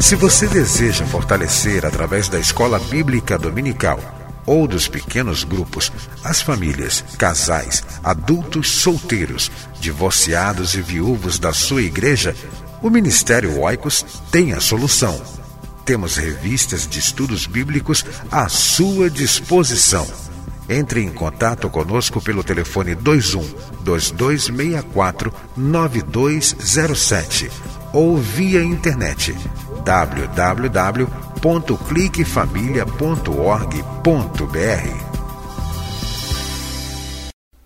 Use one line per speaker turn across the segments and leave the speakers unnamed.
Se você deseja fortalecer através da escola bíblica dominical ou dos pequenos grupos as famílias, casais, adultos solteiros, divorciados e viúvos da sua igreja, o Ministério Oicos tem a solução. Temos revistas de estudos bíblicos à sua disposição. Entre em contato conosco pelo telefone 21 2264 9207 ou via internet www.cliquefamilia.org.br.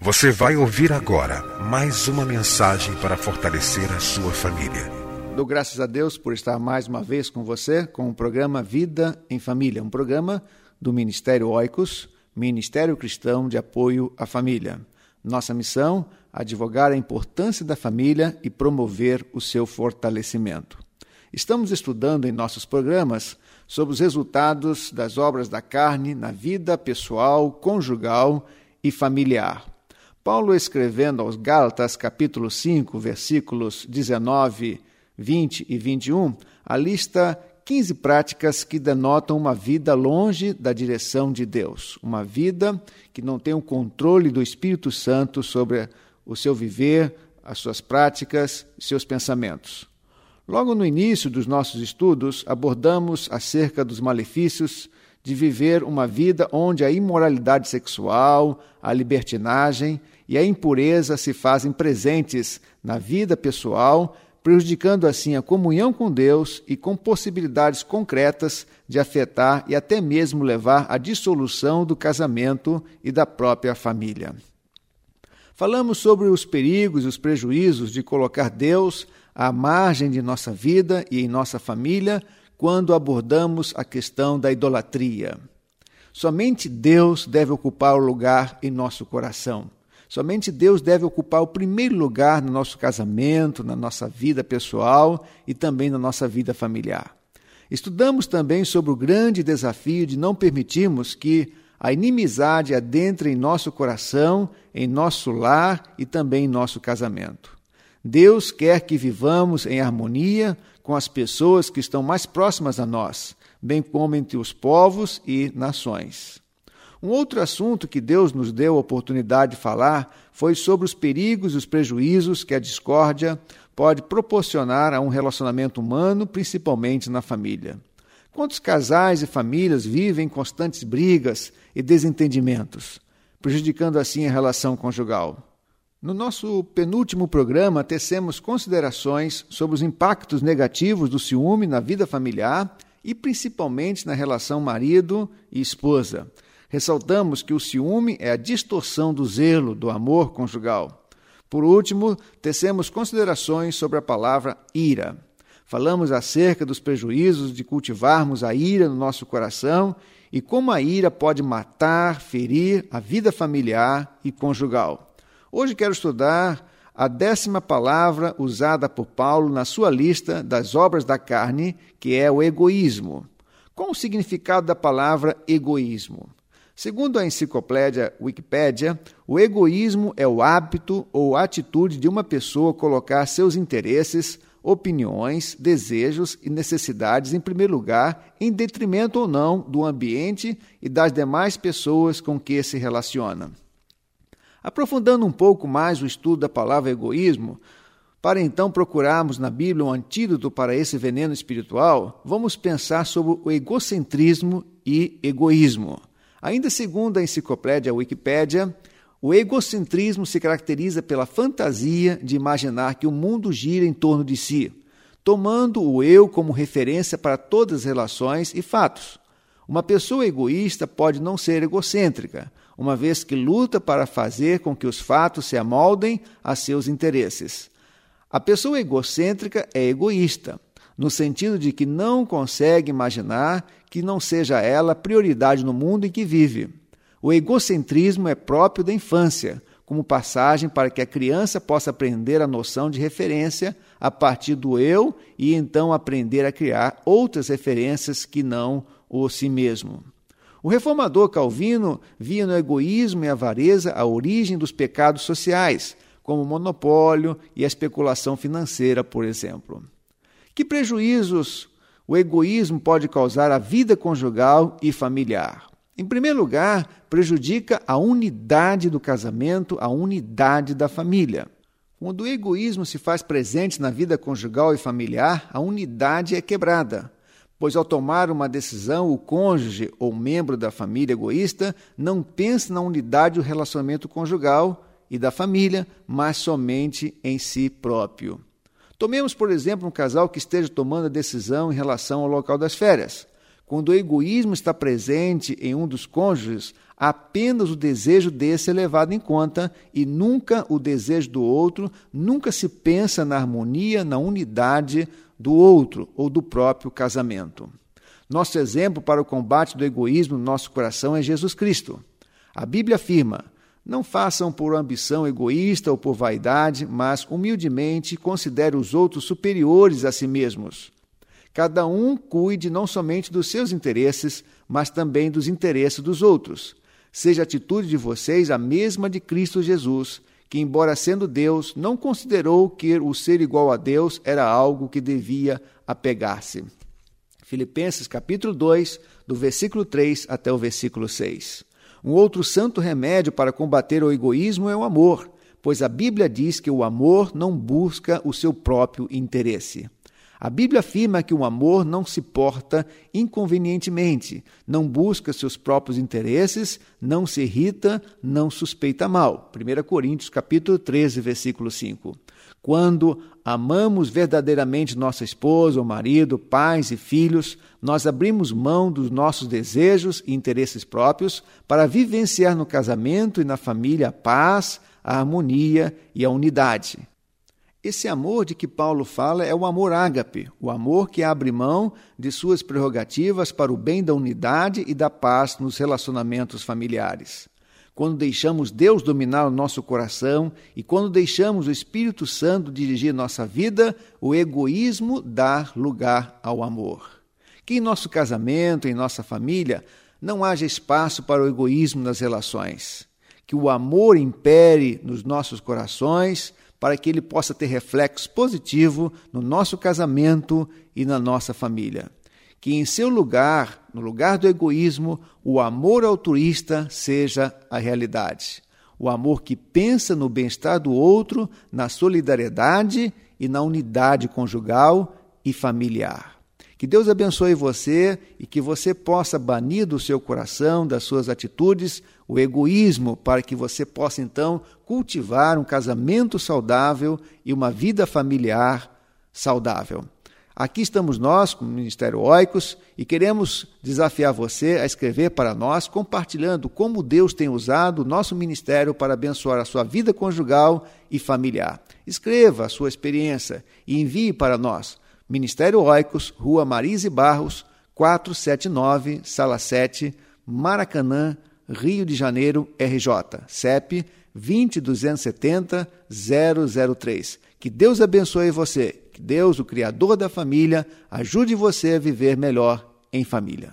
Você vai ouvir agora mais uma mensagem para fortalecer a sua família.
Dou graças a Deus por estar mais uma vez com você com o programa Vida em Família, um programa do Ministério Oicos, Ministério Cristão de Apoio à Família. Nossa missão: advogar a importância da família e promover o seu fortalecimento. Estamos estudando em nossos programas sobre os resultados das obras da carne na vida pessoal, conjugal e familiar. Paulo, escrevendo aos Gálatas, capítulo 5, versículos 19, 20 e 21, alista 15 práticas que denotam uma vida longe da direção de Deus, uma vida que não tem o controle do Espírito Santo sobre o seu viver, as suas práticas, seus pensamentos. Logo no início dos nossos estudos, abordamos acerca dos malefícios de viver uma vida onde a imoralidade sexual, a libertinagem e a impureza se fazem presentes na vida pessoal, prejudicando assim a comunhão com Deus e com possibilidades concretas de afetar e até mesmo levar à dissolução do casamento e da própria família. Falamos sobre os perigos e os prejuízos de colocar Deus à margem de nossa vida e em nossa família quando abordamos a questão da idolatria. Somente Deus deve ocupar o lugar em nosso coração. Somente Deus deve ocupar o primeiro lugar no nosso casamento, na nossa vida pessoal e também na nossa vida familiar. Estudamos também sobre o grande desafio de não permitirmos que a inimizade adentre em nosso coração, em nosso lar e também em nosso casamento. Deus quer que vivamos em harmonia com as pessoas que estão mais próximas a nós, bem como entre os povos e nações. Um outro assunto que Deus nos deu a oportunidade de falar foi sobre os perigos e os prejuízos que a discórdia pode proporcionar a um relacionamento humano, principalmente na família. Quantos casais e famílias vivem em constantes brigas e desentendimentos, prejudicando assim a relação conjugal? No nosso penúltimo programa, tecemos considerações sobre os impactos negativos do ciúme na vida familiar e principalmente na relação marido e esposa. Ressaltamos que o ciúme é a distorção do zelo, do amor conjugal. Por último, tecemos considerações sobre a palavra ira. Falamos acerca dos prejuízos de cultivarmos a ira no nosso coração e como a ira pode matar, ferir a vida familiar e conjugal. Hoje quero estudar a décima palavra usada por Paulo na sua lista das obras da carne, que é o egoísmo. Qual o significado da palavra egoísmo? Segundo a enciclopédia Wikipédia, o egoísmo é o hábito ou atitude de uma pessoa colocar seus interesses, opiniões, desejos e necessidades em primeiro lugar, em detrimento ou não do ambiente e das demais pessoas com que se relaciona. Aprofundando um pouco mais o estudo da palavra egoísmo, para então procurarmos na Bíblia um antídoto para esse veneno espiritual, vamos pensar sobre o egocentrismo e egoísmo. Ainda segundo a enciclopédia Wikipédia, O egocentrismo se caracteriza pela fantasia de imaginar que o mundo gira em torno de si, tomando o eu como referência para todas as relações e fatos. Uma pessoa egoísta pode não ser egocêntrica, uma vez que luta para fazer com que os fatos se amoldem a seus interesses. A pessoa egocêntrica é egoísta, no sentido de que não consegue imaginar que não seja ela prioridade no mundo em que vive. O egocentrismo é próprio da infância, como passagem para que a criança possa aprender a noção de referência a partir do eu e então aprender a criar outras referências que não o si mesmo. O reformador Calvino via no egoísmo e avareza a origem dos pecados sociais, como o monopólio e a especulação financeira, por exemplo. Que prejuízos o egoísmo pode causar à vida conjugal e familiar? Em primeiro lugar, prejudica a unidade do casamento, a unidade da família. Quando o egoísmo se faz presente na vida conjugal e familiar, a unidade é quebrada, pois ao tomar uma decisão, o cônjuge ou membro da família egoísta não pensa na unidade do relacionamento conjugal e da família, mas somente em si próprio. Tomemos, por exemplo, um casal que esteja tomando a decisão em relação ao local das férias. Quando o egoísmo está presente em um dos cônjuges, apenas o desejo desse é levado em conta e nunca o desejo do outro, nunca se pensa na harmonia, na unidade do outro ou do próprio casamento. Nosso exemplo para o combate do egoísmo no nosso coração é Jesus Cristo. A Bíblia afirma: não façam por ambição egoísta ou por vaidade, mas humildemente considere os outros superiores a si mesmos. Cada um cuide não somente dos seus interesses, mas também dos interesses dos outros. Seja a atitude de vocês a mesma de Cristo Jesus, que, embora sendo Deus, não considerou que o ser igual a Deus era algo que devia apegar-se. Filipenses capítulo 2, do versículo 3 até o versículo 6. Um outro santo remédio para combater o egoísmo é o amor, pois a Bíblia diz que o amor não busca o seu próprio interesse. A Bíblia afirma que o amor não se porta inconvenientemente, não busca seus próprios interesses, não se irrita, não suspeita mal. 1 Coríntios capítulo 13, versículo 5. Quando amamos verdadeiramente nossa esposa, ou marido, pais e filhos, nós abrimos mão dos nossos desejos e interesses próprios para vivenciar no casamento e na família a paz, a harmonia e a unidade. Esse amor de que Paulo fala é o amor ágape, o amor que abre mão de suas prerrogativas para o bem da unidade e da paz nos relacionamentos familiares. Quando deixamos Deus dominar o nosso coração e quando deixamos o Espírito Santo dirigir nossa vida, o egoísmo dá lugar ao amor. Que em nosso casamento, em nossa família, não haja espaço para o egoísmo nas relações. Que o amor impere nos nossos corações para que ele possa ter reflexo positivo no nosso casamento e na nossa família. Que em seu lugar, no lugar do egoísmo, o amor altruísta seja a realidade. O amor que pensa no bem-estar do outro, na solidariedade e na unidade conjugal e familiar. Que Deus abençoe você e que você possa banir do seu coração, das suas atitudes, o egoísmo, para que você possa então cultivar um casamento saudável e uma vida familiar saudável. Aqui estamos nós, como Ministério Oicos, e queremos desafiar você a escrever para nós, compartilhando como Deus tem usado o nosso ministério para abençoar a sua vida conjugal e familiar. Escreva a sua experiência e envie para nós. Ministério Oicos, Rua Marise Barros, 479, Sala 7, Maracanã, Rio de Janeiro, RJ. CEP 20270 003. Que Deus abençoe você. Que Deus, o Criador da família, ajude você a viver melhor em família.